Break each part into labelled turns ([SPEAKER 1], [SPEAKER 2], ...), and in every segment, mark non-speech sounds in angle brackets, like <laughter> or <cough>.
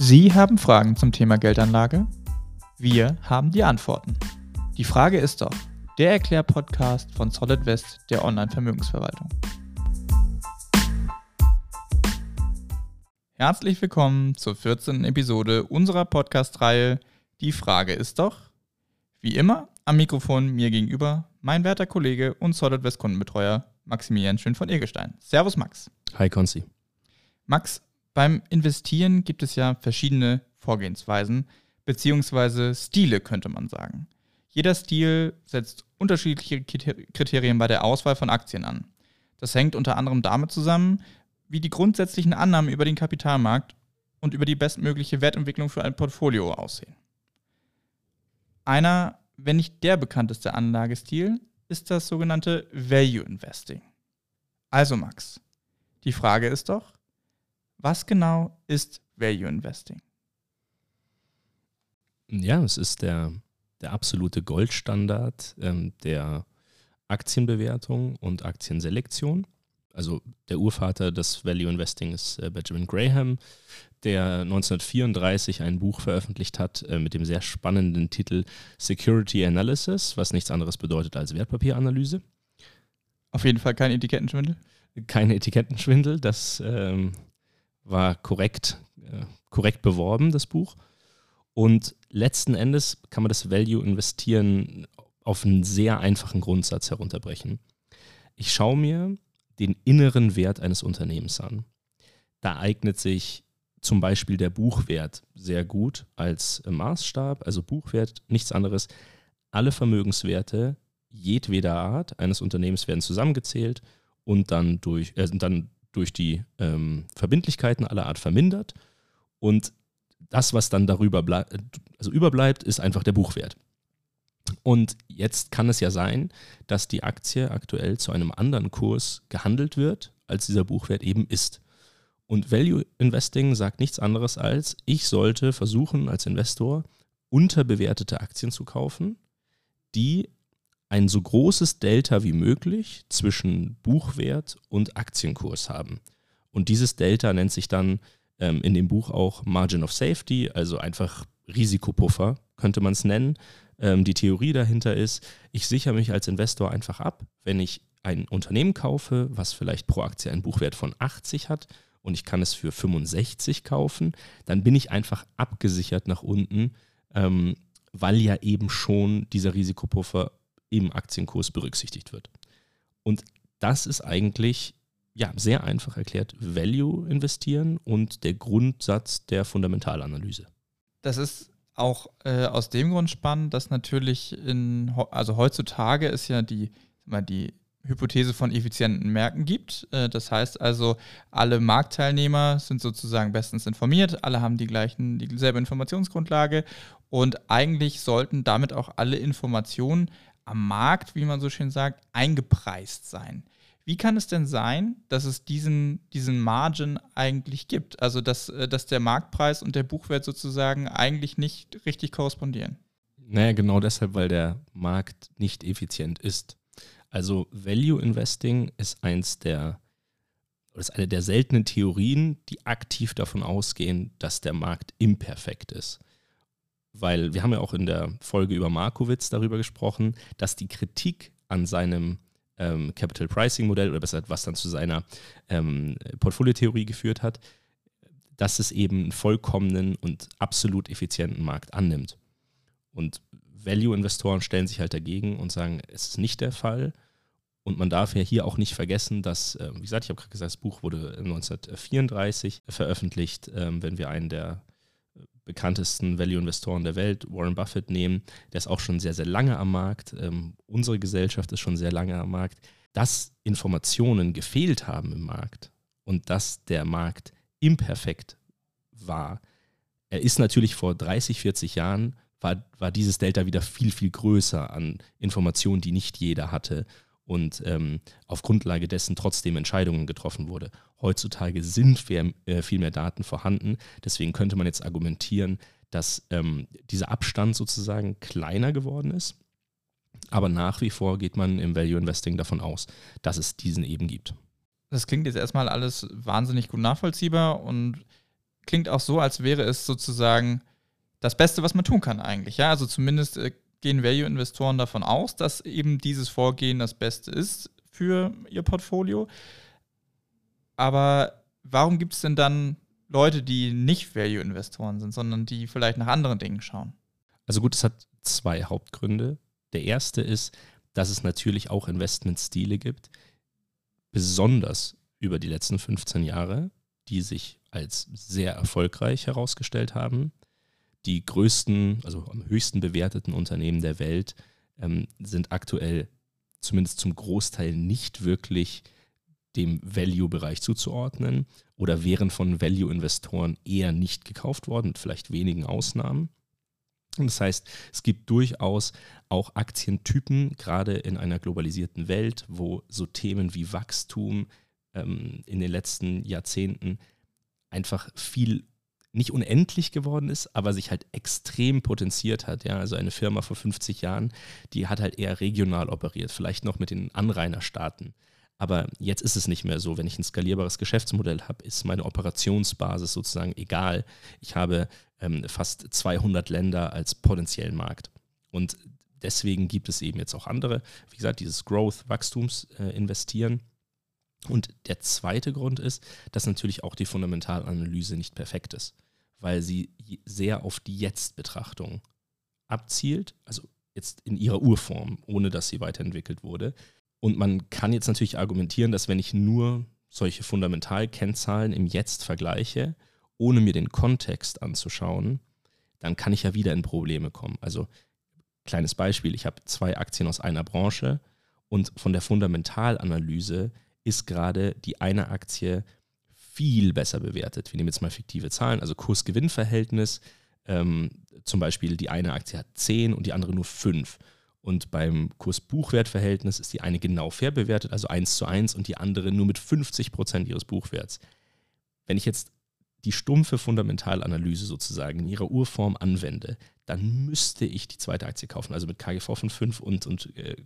[SPEAKER 1] Sie haben Fragen zum Thema Geldanlage? Wir haben die Antworten. Die Frage ist doch, der Erklär-Podcast von Solid West der Online-Vermögensverwaltung. Herzlich willkommen zur 14. Episode unserer Podcast-Reihe Die Frage ist doch. Wie immer am Mikrofon mir gegenüber mein werter Kollege und Solid West Kundenbetreuer Maximilian Schön von Egelstein. Servus Max.
[SPEAKER 2] Hi Konzi.
[SPEAKER 1] Max, beim Investieren gibt es ja verschiedene Vorgehensweisen beziehungsweise Stile, könnte man sagen. Jeder Stil setzt unterschiedliche Kriterien bei der Auswahl von Aktien an. Das hängt unter anderem damit zusammen, wie die grundsätzlichen Annahmen über den Kapitalmarkt und über die bestmögliche Wertentwicklung für ein Portfolio aussehen. Einer, wenn nicht der bekannteste Anlagestil, ist das sogenannte Value Investing. Also Max, die Frage ist doch, was genau ist Value Investing?
[SPEAKER 2] Ja, es ist der, der absolute Goldstandard ähm, der Aktienbewertung und Aktienselektion. Also der Urvater des Value Investing ist äh, Benjamin Graham, der 1934 ein Buch veröffentlicht hat äh, mit dem sehr spannenden Titel Security Analysis, was nichts anderes bedeutet als Wertpapieranalyse.
[SPEAKER 1] Auf jeden Fall kein Etikettenschwindel?
[SPEAKER 2] Kein Etikettenschwindel, das ähm, war korrekt, äh, korrekt beworben, das Buch. Und letzten Endes kann man das Value investieren auf einen sehr einfachen Grundsatz herunterbrechen. Ich schaue mir den inneren Wert eines Unternehmens an. Da eignet sich zum Beispiel der Buchwert sehr gut als Maßstab. Also Buchwert, nichts anderes. Alle Vermögenswerte jedweder Art eines Unternehmens werden zusammengezählt und dann durch, äh, dann durch die ähm, Verbindlichkeiten aller Art vermindert. Und das, was dann darüber bleib, also überbleibt, ist einfach der Buchwert. Und jetzt kann es ja sein, dass die Aktie aktuell zu einem anderen Kurs gehandelt wird, als dieser Buchwert eben ist. Und Value Investing sagt nichts anderes als, ich sollte versuchen als Investor unterbewertete Aktien zu kaufen, die ein so großes Delta wie möglich zwischen Buchwert und Aktienkurs haben. Und dieses Delta nennt sich dann ähm, in dem Buch auch Margin of Safety, also einfach Risikopuffer, könnte man es nennen. Ähm, die Theorie dahinter ist, ich sichere mich als Investor einfach ab, wenn ich ein Unternehmen kaufe, was vielleicht pro Aktie einen Buchwert von 80 hat und ich kann es für 65 kaufen, dann bin ich einfach abgesichert nach unten, ähm, weil ja eben schon dieser Risikopuffer im Aktienkurs berücksichtigt wird. Und das ist eigentlich ja, sehr einfach erklärt Value investieren und der Grundsatz der Fundamentalanalyse.
[SPEAKER 1] Das ist auch äh, aus dem Grund spannend, dass natürlich in, also heutzutage ist ja die, die Hypothese von effizienten Märkten gibt. Äh, das heißt also, alle Marktteilnehmer sind sozusagen bestens informiert, alle haben die gleichen, dieselbe Informationsgrundlage und eigentlich sollten damit auch alle Informationen am Markt, wie man so schön sagt, eingepreist sein. Wie kann es denn sein, dass es diesen, diesen Margin eigentlich gibt? Also, dass, äh, dass der Marktpreis und der Buchwert sozusagen eigentlich nicht richtig korrespondieren?
[SPEAKER 2] Naja, genau deshalb, weil der Markt nicht effizient ist. Also, Value Investing ist eins der, ist eine der seltenen Theorien, die aktiv davon ausgehen, dass der Markt imperfekt ist weil wir haben ja auch in der Folge über Markowitz darüber gesprochen, dass die Kritik an seinem ähm, Capital Pricing Modell oder besser was dann zu seiner ähm, Portfoliotheorie geführt hat, dass es eben einen vollkommenen und absolut effizienten Markt annimmt. Und Value-Investoren stellen sich halt dagegen und sagen, es ist nicht der Fall. Und man darf ja hier auch nicht vergessen, dass, äh, wie gesagt, ich habe gerade gesagt, das Buch wurde 1934 veröffentlicht. Ähm, wenn wir einen der bekanntesten Value-Investoren der Welt, Warren Buffett, nehmen, der ist auch schon sehr, sehr lange am Markt. Ähm, unsere Gesellschaft ist schon sehr lange am Markt. Dass Informationen gefehlt haben im Markt und dass der Markt imperfekt war, er ist natürlich vor 30, 40 Jahren, war, war dieses Delta wieder viel, viel größer an Informationen, die nicht jeder hatte und ähm, auf Grundlage dessen trotzdem Entscheidungen getroffen wurde. Heutzutage sind viel, äh, viel mehr Daten vorhanden, deswegen könnte man jetzt argumentieren, dass ähm, dieser Abstand sozusagen kleiner geworden ist. Aber nach wie vor geht man im Value Investing davon aus, dass es diesen eben gibt.
[SPEAKER 1] Das klingt jetzt erstmal alles wahnsinnig gut nachvollziehbar und klingt auch so, als wäre es sozusagen das Beste, was man tun kann eigentlich. Ja, also zumindest äh, gehen Value-Investoren davon aus, dass eben dieses Vorgehen das Beste ist für ihr Portfolio. Aber warum gibt es denn dann Leute, die nicht Value-Investoren sind, sondern die vielleicht nach anderen Dingen schauen?
[SPEAKER 2] Also gut, es hat zwei Hauptgründe. Der erste ist, dass es natürlich auch Investmentstile gibt, besonders über die letzten 15 Jahre, die sich als sehr erfolgreich herausgestellt haben. Die größten, also am höchsten bewerteten Unternehmen der Welt ähm, sind aktuell zumindest zum Großteil nicht wirklich dem Value-Bereich zuzuordnen oder wären von Value-Investoren eher nicht gekauft worden, mit vielleicht wenigen Ausnahmen. Das heißt, es gibt durchaus auch Aktientypen, gerade in einer globalisierten Welt, wo so Themen wie Wachstum ähm, in den letzten Jahrzehnten einfach viel nicht unendlich geworden ist, aber sich halt extrem potenziert hat. Ja, also eine Firma vor 50 Jahren, die hat halt eher regional operiert, vielleicht noch mit den Anrainerstaaten. Aber jetzt ist es nicht mehr so. Wenn ich ein skalierbares Geschäftsmodell habe, ist meine Operationsbasis sozusagen egal. Ich habe ähm, fast 200 Länder als potenziellen Markt. Und deswegen gibt es eben jetzt auch andere, wie gesagt, dieses Growth, Wachstumsinvestieren. Äh, Und der zweite Grund ist, dass natürlich auch die Fundamentalanalyse nicht perfekt ist, weil sie sehr auf die Jetzt-Betrachtung abzielt, also jetzt in ihrer Urform, ohne dass sie weiterentwickelt wurde. Und man kann jetzt natürlich argumentieren, dass wenn ich nur solche Fundamentalkennzahlen im Jetzt vergleiche, ohne mir den Kontext anzuschauen, dann kann ich ja wieder in Probleme kommen. Also kleines Beispiel, ich habe zwei Aktien aus einer Branche und von der Fundamentalanalyse ist gerade die eine Aktie viel besser bewertet. Wir nehmen jetzt mal fiktive Zahlen, also Kurs-Gewinn-Verhältnis. Ähm, zum Beispiel die eine Aktie hat 10 und die andere nur 5. Und beim Kurs-Buchwert-Verhältnis ist die eine genau fair bewertet, also 1 zu 1, und die andere nur mit 50 Prozent ihres Buchwerts. Wenn ich jetzt die stumpfe Fundamentalanalyse sozusagen in ihrer Urform anwende, dann müsste ich die zweite Aktie kaufen, also mit KGV von 5 und, und äh,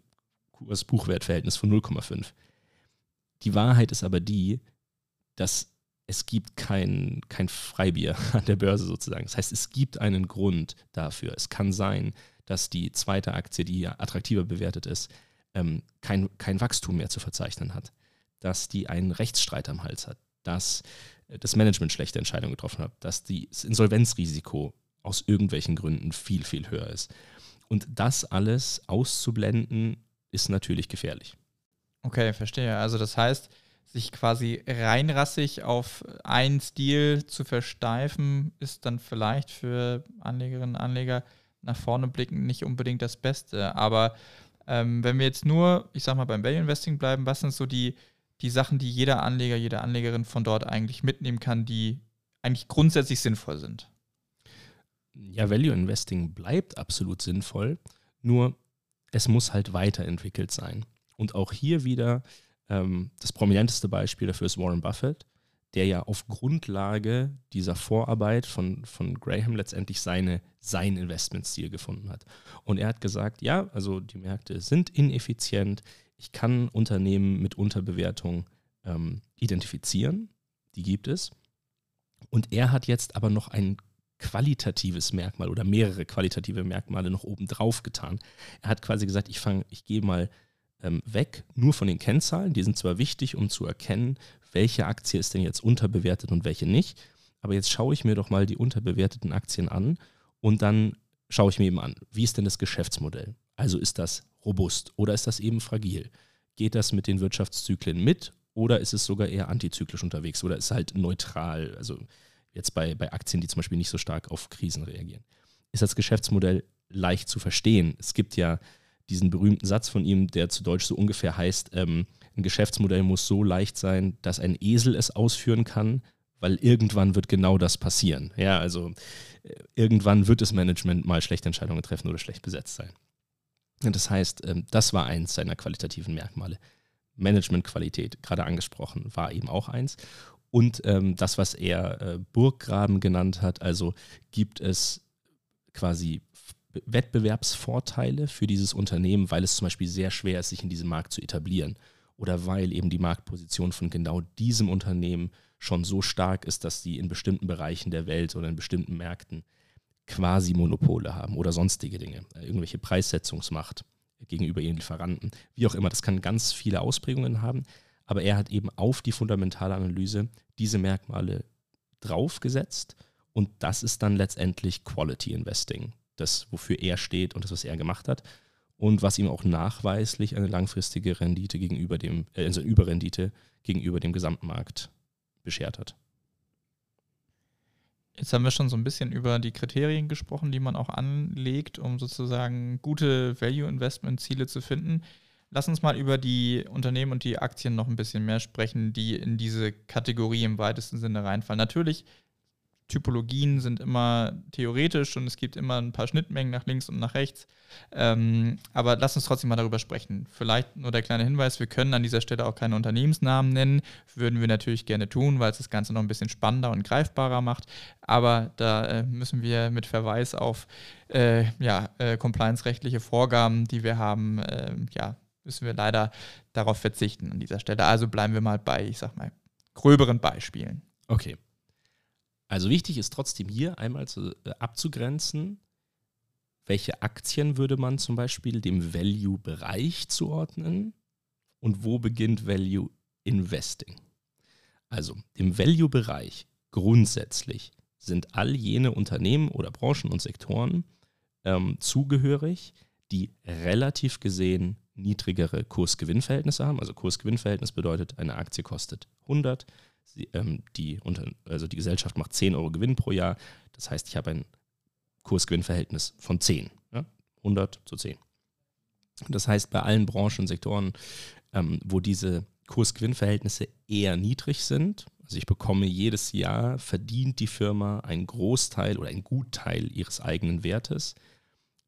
[SPEAKER 2] Kurs-Buchwert-Verhältnis von 0,5. Die Wahrheit ist aber die, dass es gibt kein, kein Freibier <laughs> an der Börse sozusagen. Das heißt, es gibt einen Grund dafür. Es kann sein, dass die zweite Aktie, die attraktiver bewertet ist, ähm, kein, kein Wachstum mehr zu verzeichnen hat, dass die einen Rechtsstreit am Hals hat, dass äh, das Management schlechte Entscheidungen getroffen hat, dass das Insolvenzrisiko aus irgendwelchen Gründen viel, viel höher ist. Und das alles auszublenden, ist natürlich gefährlich.
[SPEAKER 1] Okay, verstehe. Also das heißt, sich quasi reinrassig auf einen Stil zu versteifen, ist dann vielleicht für Anlegerinnen und Anleger nach vorne blicken nicht unbedingt das Beste. Aber ähm, wenn wir jetzt nur, ich sag mal, beim Value Investing bleiben, was sind so die, die Sachen, die jeder Anleger, jede Anlegerin von dort eigentlich mitnehmen kann, die eigentlich grundsätzlich sinnvoll sind?
[SPEAKER 2] Ja, Value Investing bleibt absolut sinnvoll, nur es muss halt weiterentwickelt sein. Und auch hier wieder das prominenteste Beispiel dafür ist Warren Buffett, der ja auf Grundlage dieser Vorarbeit von, von Graham letztendlich seine, sein Investmentstil gefunden hat. Und er hat gesagt, ja, also die Märkte sind ineffizient, ich kann Unternehmen mit Unterbewertung ähm, identifizieren, die gibt es. Und er hat jetzt aber noch ein qualitatives Merkmal oder mehrere qualitative Merkmale noch oben drauf getan. Er hat quasi gesagt, ich fange, ich gehe mal ähm, weg, nur von den Kennzahlen. Die sind zwar wichtig, um zu erkennen, welche Aktie ist denn jetzt unterbewertet und welche nicht. Aber jetzt schaue ich mir doch mal die unterbewerteten Aktien an und dann schaue ich mir eben an, wie ist denn das Geschäftsmodell? Also ist das robust oder ist das eben fragil? Geht das mit den Wirtschaftszyklen mit oder ist es sogar eher antizyklisch unterwegs oder ist es halt neutral? Also jetzt bei, bei Aktien, die zum Beispiel nicht so stark auf Krisen reagieren. Ist das Geschäftsmodell leicht zu verstehen? Es gibt ja diesen berühmten Satz von ihm, der zu Deutsch so ungefähr heißt, ähm, ein Geschäftsmodell muss so leicht sein, dass ein Esel es ausführen kann, weil irgendwann wird genau das passieren. Ja, also äh, irgendwann wird das Management mal schlechte Entscheidungen treffen oder schlecht besetzt sein. Das heißt, ähm, das war eins seiner qualitativen Merkmale. Managementqualität, gerade angesprochen, war eben auch eins. Und ähm, das, was er äh, Burggraben genannt hat, also gibt es quasi Wettbewerbsvorteile für dieses Unternehmen, weil es zum Beispiel sehr schwer ist, sich in diesem Markt zu etablieren. oder weil eben die Marktposition von genau diesem Unternehmen schon so stark ist, dass sie in bestimmten Bereichen der Welt oder in bestimmten Märkten quasi Monopole haben oder sonstige Dinge, äh, irgendwelche Preissetzungsmacht gegenüber ihren Lieferanten, wie auch immer. Das kann ganz viele Ausprägungen haben, aber er hat eben auf die fundamentale Analyse diese Merkmale draufgesetzt und das ist dann letztendlich Quality Investing, das, wofür er steht und das, was er gemacht hat und was ihm auch nachweislich eine langfristige Rendite gegenüber dem, äh, also Überrendite gegenüber dem Gesamtmarkt beschert hat.
[SPEAKER 1] Jetzt haben wir schon so ein bisschen über die Kriterien gesprochen, die man auch anlegt, um sozusagen gute Value-Investment-Ziele zu finden. Lass uns mal über die Unternehmen und die Aktien noch ein bisschen mehr sprechen, die in diese Kategorie im weitesten Sinne reinfallen. Natürlich Typologien sind immer theoretisch und es gibt immer ein paar Schnittmengen nach links und nach rechts. Ähm, aber lass uns trotzdem mal darüber sprechen. Vielleicht nur der kleine Hinweis, wir können an dieser Stelle auch keine Unternehmensnamen nennen. Würden wir natürlich gerne tun, weil es das Ganze noch ein bisschen spannender und greifbarer macht. Aber da äh, müssen wir mit Verweis auf äh, ja, äh, compliance-rechtliche Vorgaben, die wir haben, äh, ja, müssen wir leider darauf verzichten an dieser Stelle. Also bleiben wir mal bei, ich sag mal, gröberen Beispielen.
[SPEAKER 2] Okay. Also wichtig ist trotzdem hier einmal zu, äh, abzugrenzen, welche Aktien würde man zum Beispiel dem Value-Bereich zuordnen und wo beginnt Value Investing. Also im Value-Bereich grundsätzlich sind all jene Unternehmen oder Branchen und Sektoren ähm, zugehörig, die relativ gesehen niedrigere Kurs-Gewinn-Verhältnisse haben. Also Kurs-Gewinn-Verhältnis bedeutet, eine Aktie kostet 100, Ähm, die, also die Gesellschaft macht 10 Euro Gewinn pro Jahr. Das heißt, ich habe ein Kursgewinnverhältnis von 10. Ja? 100 zu 10. Das heißt, bei allen Branchen und Sektoren, ähm, wo diese Kursgewinnverhältnisse eher niedrig sind, also ich bekomme jedes Jahr, verdient die Firma einen Großteil oder einen Gutteil ihres eigenen Wertes.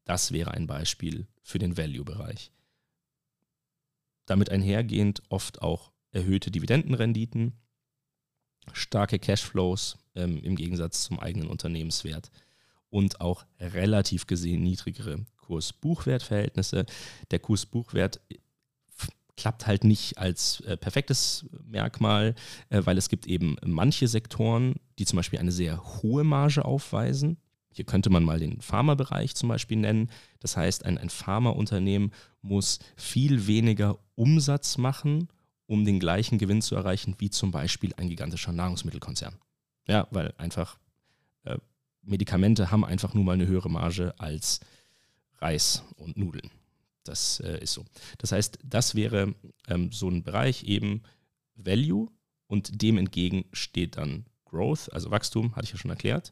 [SPEAKER 2] Das wäre ein Beispiel für den Value-Bereich. Damit einhergehend oft auch erhöhte Dividendenrenditen, starke Cashflows ähm, im Gegensatz zum eigenen Unternehmenswert und auch relativ gesehen niedrigere Kurs-Buchwert-Verhältnisse. Der Kurs-Buchwert äh, klappt halt nicht als äh, perfektes Merkmal, äh, weil es gibt eben manche Sektoren, die zum Beispiel eine sehr hohe Marge aufweisen. Hier könnte man mal den Pharmabereich zum Beispiel nennen. Das heißt, ein, ein Pharmaunternehmen muss viel weniger Umsatz machen, um den gleichen Gewinn zu erreichen wie zum Beispiel ein gigantischer Nahrungsmittelkonzern. Ja, weil einfach äh, Medikamente haben einfach nur mal eine höhere Marge als Reis und Nudeln. Das äh, ist so. Das heißt, das wäre ähm, so ein Bereich eben Value und dem entgegen steht dann Growth, also Wachstum, hatte ich ja schon erklärt.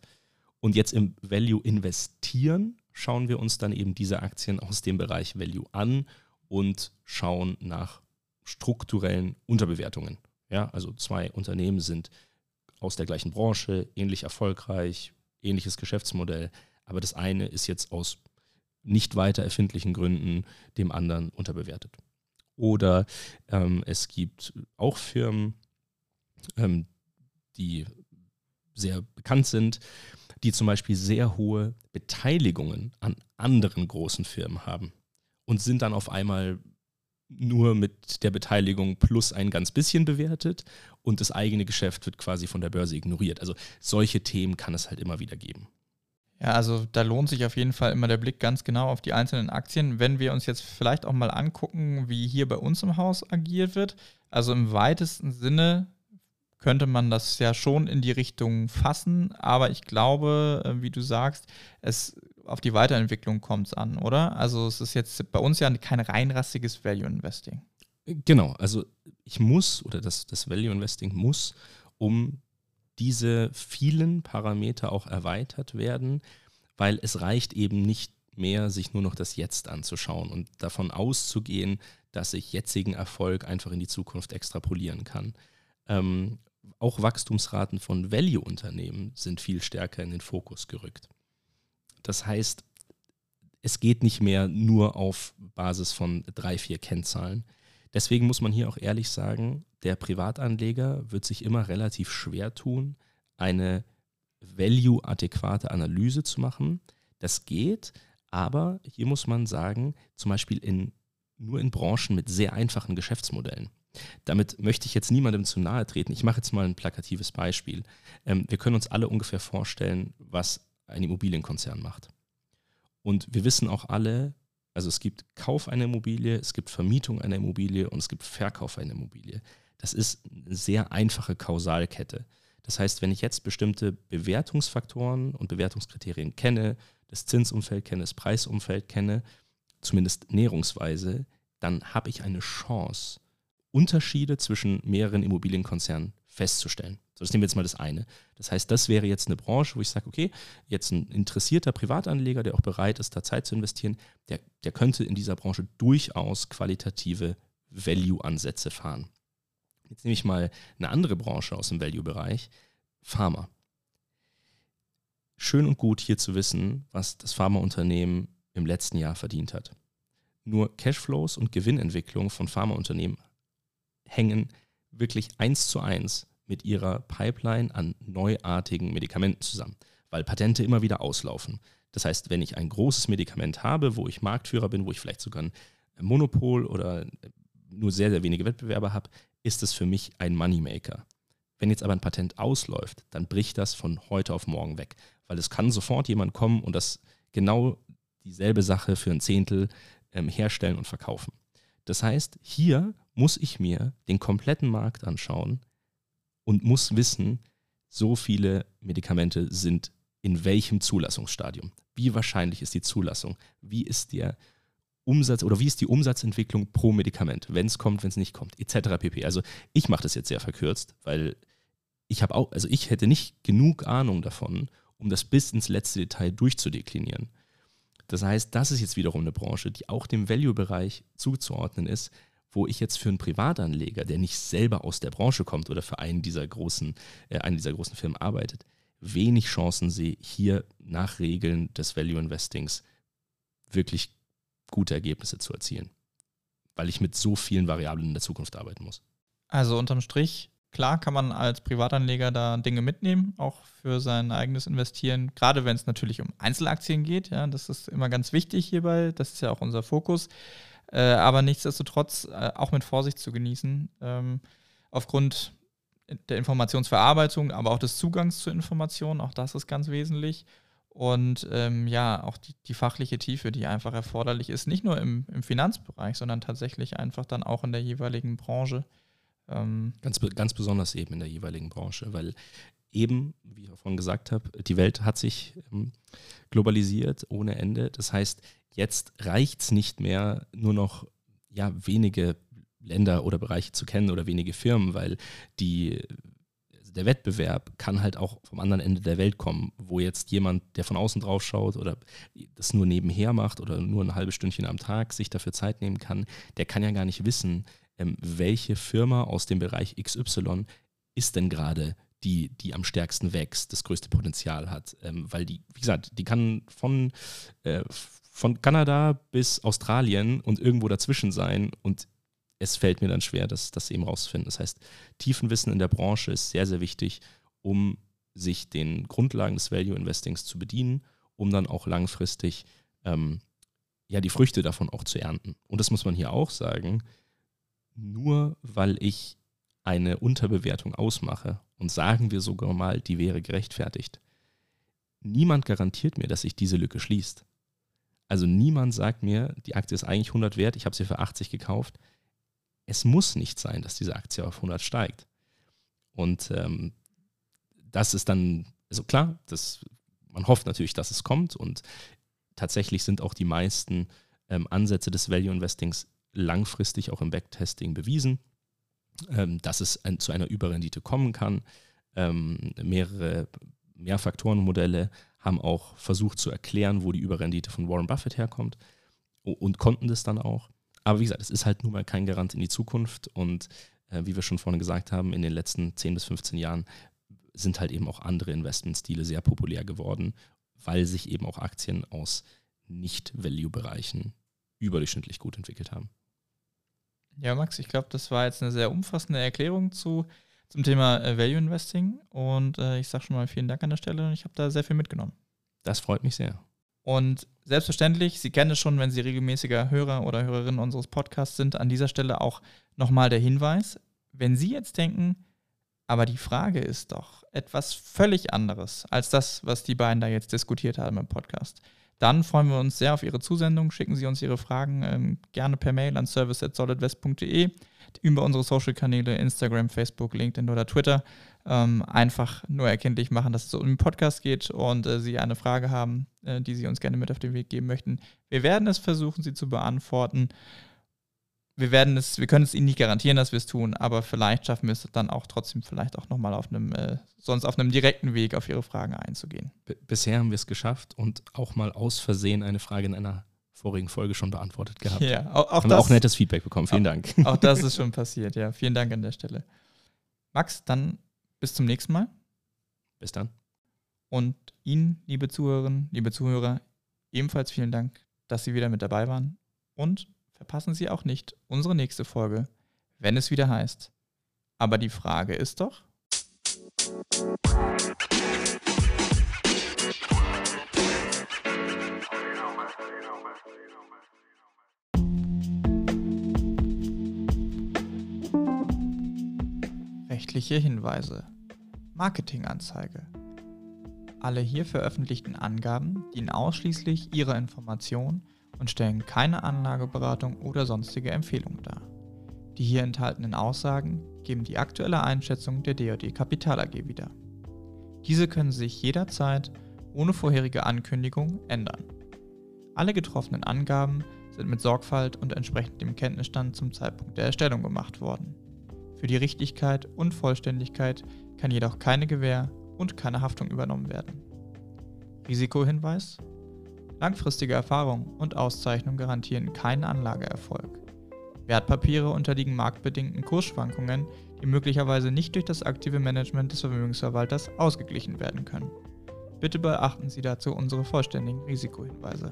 [SPEAKER 2] Und jetzt im Value investieren schauen wir uns dann eben diese Aktien aus dem Bereich Value an und schauen nach strukturellen Unterbewertungen. Ja, also zwei Unternehmen sind aus der gleichen Branche, ähnlich erfolgreich, ähnliches Geschäftsmodell, aber das eine ist jetzt aus nicht weiter erfindlichen Gründen dem anderen unterbewertet. Oder ähm, es gibt auch Firmen, ähm, die sehr bekannt sind, die zum Beispiel sehr hohe Beteiligungen an anderen großen Firmen haben und sind dann auf einmal nur mit der Beteiligung plus ein ganz bisschen bewertet und das eigene Geschäft wird quasi von der Börse ignoriert. Also solche Themen kann es halt immer wieder geben.
[SPEAKER 1] Ja, also da lohnt sich auf jeden Fall immer der Blick ganz genau auf die einzelnen Aktien. Wenn wir uns jetzt vielleicht auch mal angucken, wie hier bei uns im Haus agiert wird, also im weitesten Sinne könnte man das ja schon in die Richtung fassen, aber ich glaube, äh, wie du sagst, es auf die Weiterentwicklung kommt es an, oder? Also es ist jetzt bei uns ja kein reinrassiges Value Investing.
[SPEAKER 2] Genau, also ich muss oder das, das Value Investing muss, um diese vielen Parameter auch erweitert werden, weil es reicht eben nicht mehr, sich nur noch das Jetzt anzuschauen und davon auszugehen, dass ich jetzigen Erfolg einfach in die Zukunft extrapolieren kann. Ähm, auch Wachstumsraten von Value-Unternehmen sind viel stärker in den Fokus gerückt. Das heißt, es geht nicht mehr nur auf Basis von drei, vier Kennzahlen. Deswegen muss man hier auch ehrlich sagen, der Privatanleger wird sich immer relativ schwer tun, eine value-adäquate Analyse zu machen. Das geht, aber hier muss man sagen, zum Beispiel in nur in Branchen mit sehr einfachen Geschäftsmodellen. Damit möchte ich jetzt niemandem zu nahe treten. Ich mache jetzt mal ein plakatives Beispiel. Ähm, wir können uns alle ungefähr vorstellen, was ein Immobilienkonzern macht. Und wir wissen auch alle, also es gibt Kauf einer Immobilie, es gibt Vermietung einer Immobilie und es gibt Verkauf einer Immobilie. Das ist eine sehr einfache Kausalkette. Das heißt, wenn ich jetzt bestimmte Bewertungsfaktoren und Bewertungskriterien kenne, das Zinsumfeld kenne, das Preisumfeld kenne, zumindest näherungsweise, dann habe ich eine Chance, Unterschiede zwischen mehreren Immobilienkonzernen festzustellen. So, das nehmen wir jetzt mal das eine. Das heißt, das wäre jetzt eine Branche, wo ich sage, okay, jetzt ein interessierter Privatanleger, der auch bereit ist, da Zeit zu investieren, der, der könnte in dieser Branche durchaus qualitative Value-Ansätze fahren. Jetzt nehme ich mal eine andere Branche aus dem Value-Bereich, Pharma. Schön und gut hier zu wissen, was das Pharmaunternehmen im letzten Jahr verdient hat. Nur Cashflows und Gewinnentwicklung von Pharmaunternehmen hängen wirklich eins zu eins mit ihrer Pipeline an neuartigen Medikamenten zusammen, weil Patente immer wieder auslaufen. Das heißt, wenn ich ein großes Medikament habe, wo ich Marktführer bin, wo ich vielleicht sogar ein Monopol oder nur sehr, sehr wenige Wettbewerber habe, ist es für mich ein Moneymaker. Wenn jetzt aber ein Patent ausläuft, dann bricht das von heute auf morgen weg, weil es kann sofort jemand kommen und das genau dieselbe Sache für ein Zehntel ähm, herstellen und verkaufen. Das heißt, hier muss ich mir den kompletten Markt anschauen und muss wissen, so viele Medikamente sind in welchem Zulassungsstadium. Wie wahrscheinlich ist die Zulassung? Wie ist der Umsatz oder wie ist die Umsatzentwicklung pro Medikament, wenn es kommt, wenn es nicht kommt, etc. pp. Also ich mache das jetzt sehr verkürzt, weil ich habe auch, also ich hätte nicht genug Ahnung davon, um das bis ins letzte Detail durchzudeklinieren. Das heißt, das ist jetzt wiederum eine Branche, die auch dem Value-Bereich zuzuordnen ist, wo ich jetzt für einen Privatanleger, der nicht selber aus der Branche kommt oder für einen dieser großen, äh, eine dieser großen Firmen arbeitet, wenig Chancen sehe, hier nach Regeln des Value Investings wirklich gute Ergebnisse zu erzielen, weil ich mit so vielen Variablen in der Zukunft arbeiten muss.
[SPEAKER 1] Also unterm Strich, klar kann man als Privatanleger da Dinge mitnehmen, auch für sein eigenes Investieren, gerade wenn es natürlich um Einzelaktien geht. Ja, das ist immer ganz wichtig hierbei, das ist ja auch unser Fokus. Äh, aber nichtsdestotrotz äh, auch mit Vorsicht zu genießen. Ähm, aufgrund der Informationsverarbeitung, aber auch des Zugangs zu Informationen, auch das ist ganz wesentlich. Und ähm, ja, auch die, die, fachliche Tiefe, die einfach erforderlich ist, nicht nur im, im, Finanzbereich, sondern tatsächlich einfach dann auch in der jeweiligen Branche.
[SPEAKER 2] Ähm ganz, ganz besonders eben in der jeweiligen Branche, weil eben, wie ich auch vorhin gesagt habe, die Welt hat sich ähm, globalisiert ohne Ende. Das heißt, Jetzt reicht es nicht mehr, nur noch ja, wenige Länder oder Bereiche zu kennen oder wenige Firmen, weil die, der Wettbewerb kann halt auch vom anderen Ende der Welt kommen, wo jetzt jemand, der von außen drauf schaut oder das nur nebenher macht oder nur ein halbes Stündchen am Tag sich dafür Zeit nehmen kann, der kann ja gar nicht wissen, ähm, welche Firma aus dem Bereich XY ist denn gerade die, die am stärksten wächst, das größte Potenzial hat. Ähm, weil die, wie gesagt, die kann von, äh, von Kanada bis Australien und irgendwo dazwischen sein und es fällt mir dann schwer, das, das eben rauszufinden. Das heißt, Tiefenwissen in der Branche ist sehr, sehr wichtig, um sich den Grundlagen des Value Investings zu bedienen, um dann auch langfristig ähm, ja, die Früchte davon auch zu ernten. Und das muss man hier auch sagen, nur weil ich eine Unterbewertung ausmache und sagen wir sogar mal, die wäre gerechtfertigt, niemand garantiert mir, dass sich diese Lücke schließt. Also niemand sagt mir, die Aktie ist eigentlich 100 wert, ich habe sie für 80 gekauft. Es muss nicht sein, dass diese Aktie auf 100 steigt. Und ähm, das ist dann, also klar, das, man hofft natürlich, dass es kommt und tatsächlich sind auch die meisten ähm, Ansätze des Value Investings langfristig auch im Backtesting bewiesen, dass es ein, zu einer Überrendite kommen kann. Ähm, mehrere Mehrfaktorenmodelle haben auch versucht zu erklären, wo die Überrendite von Warren Buffett herkommt und konnten das dann auch. Aber wie gesagt, es ist halt nun mal kein Garant in die Zukunft und äh, wie wir schon vorhin gesagt haben, in den letzten 10 bis 15 Jahren sind halt eben auch andere Investmentstile sehr populär geworden, weil sich eben auch Aktien aus Nicht-Value-Bereichen überdurchschnittlich gut entwickelt haben.
[SPEAKER 1] Ja, Max, ich glaube, das war jetzt eine sehr umfassende Erklärung zu zum Thema äh, Value Investing. Und äh, ich sage schon mal vielen Dank an der Stelle. Ich habe da sehr viel mitgenommen.
[SPEAKER 2] Das freut mich sehr.
[SPEAKER 1] Und selbstverständlich, Sie kennen es schon, wenn Sie regelmäßiger Hörer oder Hörerin unseres Podcasts sind, an dieser Stelle auch nochmal der Hinweis, wenn Sie jetzt denken, aber die Frage ist doch etwas völlig anderes als das, was die beiden da jetzt diskutiert haben im Podcast. Dann freuen wir uns sehr auf Ihre Zusendung. Schicken Sie uns Ihre Fragen ähm, gerne per Mail an service.solidwest.de über unsere Social-Kanäle Instagram, Facebook, LinkedIn oder Twitter ähm, einfach nur erkenntlich machen, dass es um den Podcast geht und äh, Sie eine Frage haben, äh, die Sie uns gerne mit auf den Weg geben möchten. Wir werden es versuchen, sie zu beantworten. Wir werden es, wir können es Ihnen nicht garantieren, dass wir es tun, aber vielleicht schaffen wir es dann auch trotzdem vielleicht auch nochmal auf einem, äh, sonst auf einem direkten Weg auf Ihre Fragen einzugehen.
[SPEAKER 2] B bisher haben wir es geschafft und auch mal aus Versehen eine Frage in einer vorigen Folge schon beantwortet gehabt.
[SPEAKER 1] Ja, auch, auch
[SPEAKER 2] haben
[SPEAKER 1] das,
[SPEAKER 2] wir auch nettes Feedback bekommen. Vielen
[SPEAKER 1] auch,
[SPEAKER 2] Dank. <laughs>
[SPEAKER 1] Auch das ist <laughs> schon passiert, ja. Vielen Dank an der Stelle. Max, dann bis zum nächsten Mal.
[SPEAKER 2] Bis dann.
[SPEAKER 1] Und Ihnen, liebe Zuhörerinnen, liebe Zuhörer, ebenfalls vielen Dank, dass Sie wieder mit dabei waren. Und verpassen Sie auch nicht unsere nächste Folge, wenn es wieder heißt. Aber die Frage ist doch. Rechtliche Hinweise. Marketinganzeige. Alle hier veröffentlichten Angaben dienen ausschließlich Ihrer Information und stellen keine Anlageberatung oder sonstige Empfehlung dar. Die hier enthaltenen Aussagen geben die aktuelle Einschätzung der DOD Kapital AG wieder. Diese können sich jederzeit ohne vorherige Ankündigung ändern. Alle getroffenen Angaben sind mit Sorgfalt und entsprechend dem Kenntnisstand zum Zeitpunkt der Erstellung gemacht worden. Für die Richtigkeit und Vollständigkeit kann jedoch keine Gewähr und keine Haftung übernommen werden. Risikohinweis Langfristige Erfahrung und Auszeichnung garantieren keinen Anlageerfolg. Wertpapiere unterliegen marktbedingten Kursschwankungen, die möglicherweise nicht durch das aktive Management des Vermögensverwalters ausgeglichen werden können. Bitte beachten Sie dazu unsere vollständigen Risikohinweise.